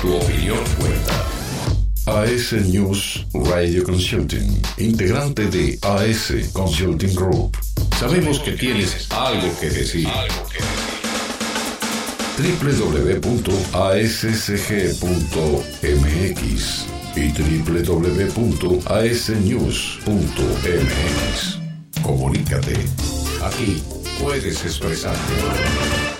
Tu opinión cuenta. AS News Radio Consulting, integrante de AS Consulting Group. Sabemos que tienes algo que decir. Www.ascg.mx y www.asnews.mx. Comunícate. Aquí puedes expresarte.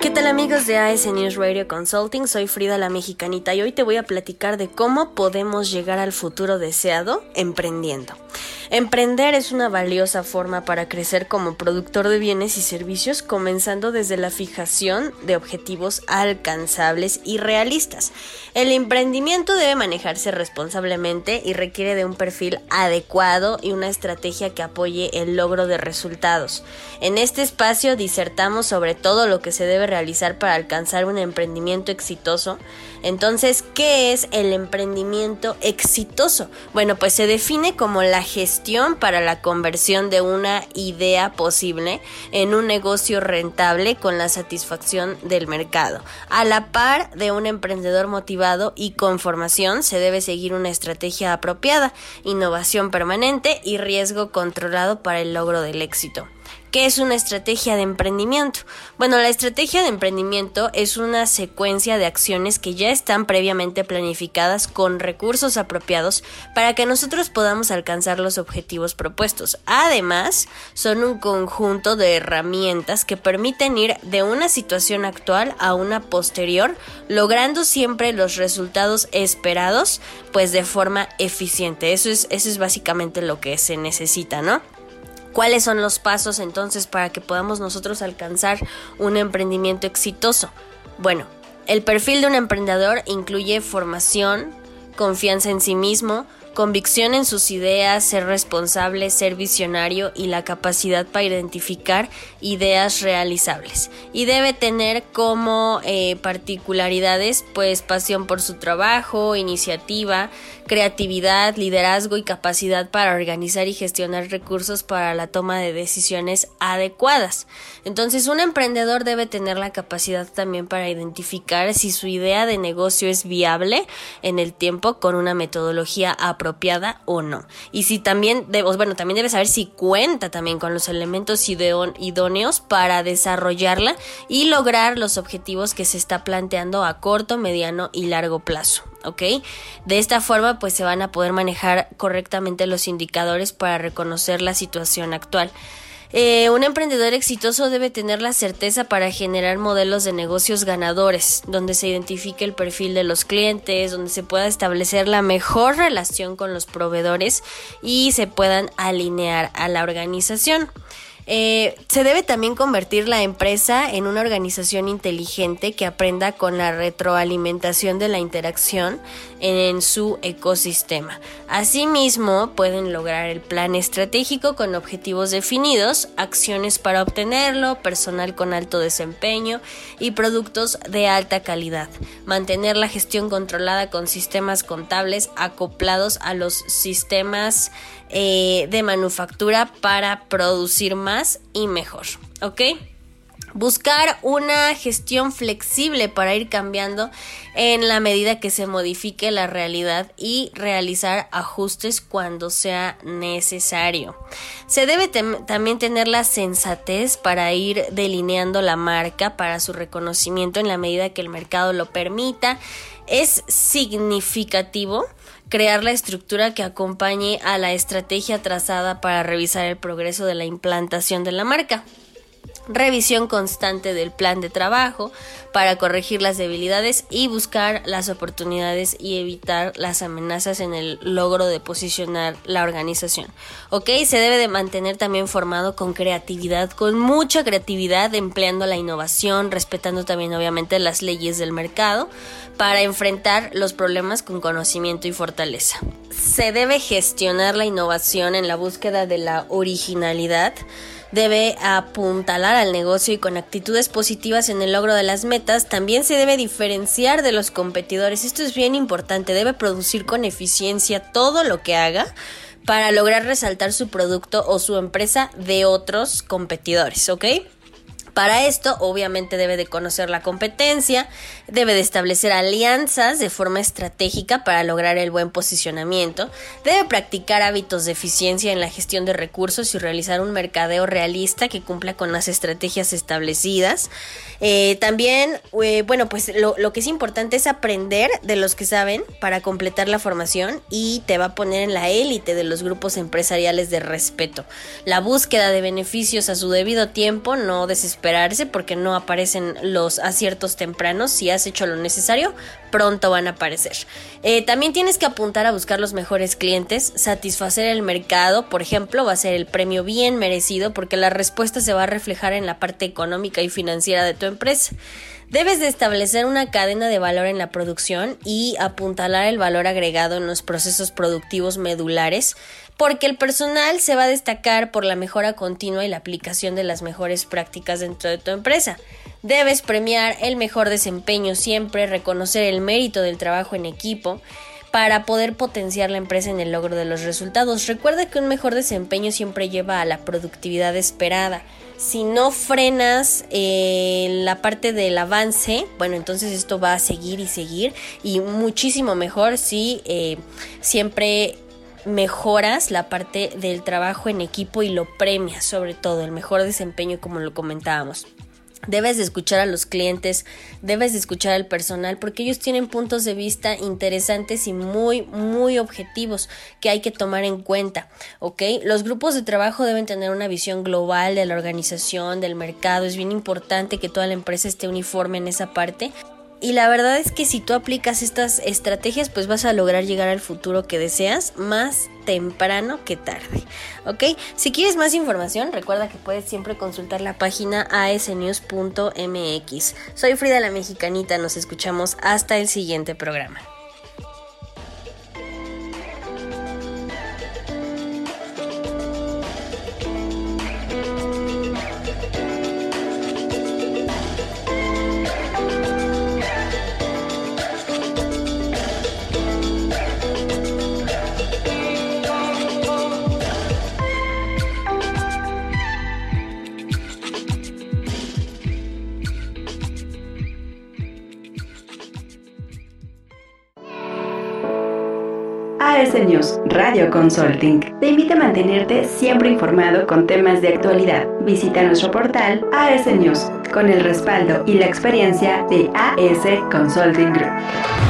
de AS News Radio Consulting, soy Frida la Mexicanita y hoy te voy a platicar de cómo podemos llegar al futuro deseado emprendiendo. Emprender es una valiosa forma para crecer como productor de bienes y servicios, comenzando desde la fijación de objetivos alcanzables y realistas. El emprendimiento debe manejarse responsablemente y requiere de un perfil adecuado y una estrategia que apoye el logro de resultados. En este espacio disertamos sobre todo lo que se debe realizar para alcanzar un emprendimiento exitoso. Entonces, ¿qué es el emprendimiento exitoso? Bueno, pues se define como la gestión para la conversión de una idea posible en un negocio rentable con la satisfacción del mercado. A la par de un emprendedor motivado y con formación, se debe seguir una estrategia apropiada, innovación permanente y riesgo controlado para el logro del éxito. ¿Qué es una estrategia de emprendimiento? Bueno, la estrategia de emprendimiento es una secuencia de acciones que ya están previamente planificadas con recursos apropiados para que nosotros podamos alcanzar los objetivos propuestos. Además, son un conjunto de herramientas que permiten ir de una situación actual a una posterior, logrando siempre los resultados esperados, pues de forma eficiente. Eso es, eso es básicamente lo que se necesita, ¿no? ¿Cuáles son los pasos entonces para que podamos nosotros alcanzar un emprendimiento exitoso? Bueno, el perfil de un emprendedor incluye formación, confianza en sí mismo, convicción en sus ideas, ser responsable, ser visionario y la capacidad para identificar ideas realizables. Y debe tener como eh, particularidades pues pasión por su trabajo, iniciativa, creatividad, liderazgo y capacidad para organizar y gestionar recursos para la toma de decisiones adecuadas. Entonces un emprendedor debe tener la capacidad también para identificar si su idea de negocio es viable en el tiempo con una metodología apropiada o no. Y si también, bueno, también debe saber si cuenta también con los elementos idóneos para desarrollarla y lograr los objetivos que se está planteando a corto, mediano y largo plazo. ¿ok? De esta forma pues se van a poder manejar correctamente los indicadores para reconocer la situación actual. Eh, un emprendedor exitoso debe tener la certeza para generar modelos de negocios ganadores, donde se identifique el perfil de los clientes, donde se pueda establecer la mejor relación con los proveedores y se puedan alinear a la organización. Eh, se debe también convertir la empresa en una organización inteligente que aprenda con la retroalimentación de la interacción en, su ecosistema. Asimismo, pueden lograr el plan estratégico con objetivos definidos, acciones para obtenerlo, personal con alto desempeño y productos de alta calidad. Mantener la gestión controlada con sistemas contables acoplados a los sistemas eh, de manufactura para producir más y mejor. ¿Ok? Buscar una gestión flexible para ir cambiando en la medida que se modifique la realidad y realizar ajustes cuando sea necesario. Se debe también tener la sensatez para ir delineando la marca para su reconocimiento en la medida que el mercado lo permita. Es significativo crear la estructura que acompañe a la estrategia trazada para revisar el progreso de la implantación de la marca revisión constante del plan de trabajo para corregir las debilidades y buscar las oportunidades y evitar las amenazas en el logro de posicionar la organización. Ok, se debe de mantener también formado con creatividad, con mucha creatividad, empleando la innovación, respetando también obviamente las leyes del mercado para enfrentar los problemas con conocimiento y fortaleza. Se debe gestionar la innovación en la búsqueda de la originalidad debe apuntalar al negocio y con actitudes positivas en el logro de las metas, también se debe diferenciar de los competidores. Esto es bien importante, debe producir con eficiencia todo lo que haga para lograr resaltar su producto o su empresa de otros competidores, ¿ok? Para esto, obviamente, debe de conocer la competencia, debe de establecer alianzas de forma estratégica para lograr el buen posicionamiento, debe practicar hábitos de eficiencia en la gestión de recursos y realizar un mercadeo realista que cumpla con las estrategias establecidas. Eh, también, eh, bueno, pues lo, que es importante es aprender de los que saben para completar la formación y te va a poner en la élite de los grupos empresariales de respeto. La búsqueda de beneficios a su debido tiempo, no desesperar porque no aparecen los aciertos tempranos. Si has hecho lo necesario, pronto van a aparecer. Eh, también tienes que apuntar a buscar los mejores clientes, satisfacer el mercado, por ejemplo, va a ser el premio bien merecido porque la respuesta se va a reflejar en la parte económica y financiera de tu empresa. Debes de establecer una cadena de valor en la producción y apuntalar el valor agregado en los procesos productivos medulares porque el personal se va a destacar por la mejora continua y la aplicación de las mejores prácticas dentro de tu empresa. Debes premiar el mejor desempeño siempre, reconocer el mérito del trabajo en equipo para poder potenciar la empresa en el logro de los resultados. Recuerda que un mejor desempeño siempre lleva a la productividad esperada. Si no frenas eh, la parte del avance, bueno, entonces esto va a seguir y seguir y muchísimo mejor si eh, siempre mejoras la parte del trabajo en equipo y lo premias, sobre todo el mejor desempeño como lo comentábamos. Debes de escuchar a los clientes, debes de escuchar al personal porque ellos tienen puntos de vista interesantes y muy, muy objetivos que hay que tomar en cuenta, ¿ok? Los grupos de trabajo deben tener una visión global de la organización, del mercado, es bien importante que toda la empresa esté uniforme en esa parte y la verdad es que si tú aplicas estas estrategias, pues vas a lograr llegar al futuro que deseas más temprano que tarde. ¿Ok? Si quieres más información, recuerda que puedes siempre consultar la página asnews.mx. Soy Frida la Mexicanita, nos escuchamos hasta el siguiente programa. News Radio Consulting te invita a mantenerte siempre informado con temas de actualidad. Visita nuestro portal AS News con el respaldo y la experiencia de AS Consulting Group.